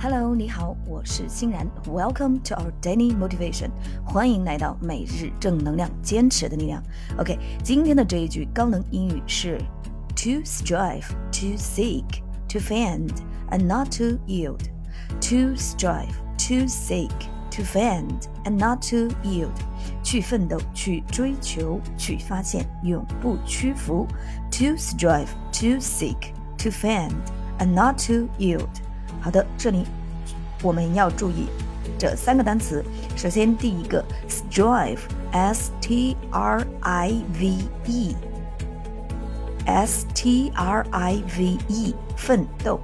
Hello，你好，我是欣然。Welcome to our daily motivation，欢迎来到每日正能量，坚持的力量。OK，今天的这一句高能英语是 To strive, to seek, to find, and not to yield. To strive, to seek, to find, and not to yield. 去奋斗，去追求，去发现，永不屈服。To strive, to seek, to find, and not to yield. 好的，这里我们要注意这三个单词。首先，第一个 strive，s t r i v e，s t r i v e，奋斗。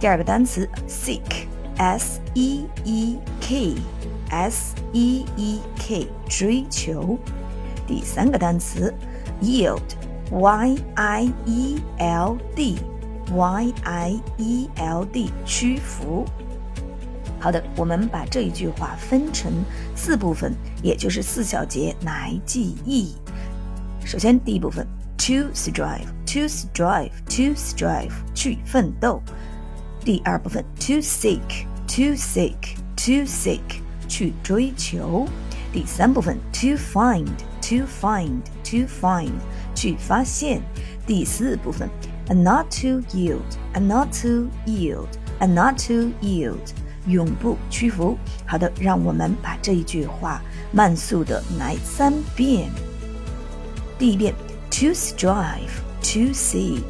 第二个单词 seek，s e e k，s e e k，追求。第三个单词 yield，y i e l d。Y I E L D 屈服。好的，我们把这一句话分成四部分，也就是四小节来记忆。首先，第一部分，to strive，to strive，to strive，去奋斗。第二部分，to seek，to seek，to seek，去追求。第三部分，to find，to find，to find，去发现。第四部分。and not to yield, and not to yield, and not to yield，永不屈服。好的，让我们把这一句话慢速的来三遍。第一遍：to strive, to seek,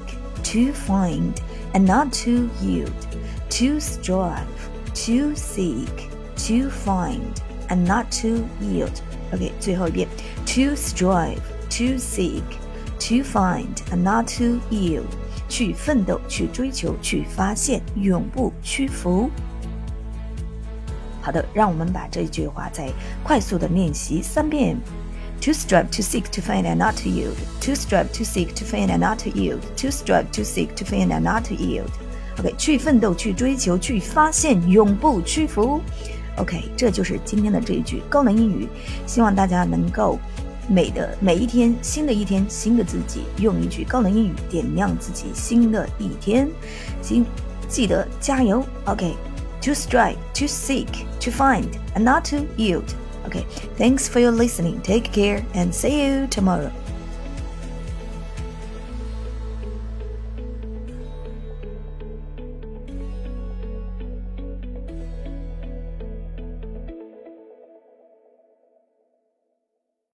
to find, and not to yield. To strive, to seek, to find, and not to yield. OK，最后一遍：to strive, to seek, to find, and not to yield. 去奋斗，去追求，去发现，永不屈服。好的，让我们把这句话再快速的练习三遍。To strive, to seek, to find, and not to yield. To strive, to seek, to find, and not to yield. To strive, to seek, to find, and not to yield. OK，去奋斗，去追求，去发现，永不屈服。OK，这就是今天的这一句高能英语，希望大家能够。美的每一天，新的一天，新的自己，用一句高能英语点亮自己新的一天。新记得加油，OK？To strive, to seek, to find, and not to yield. OK? Thanks for your listening. Take care and see you tomorrow.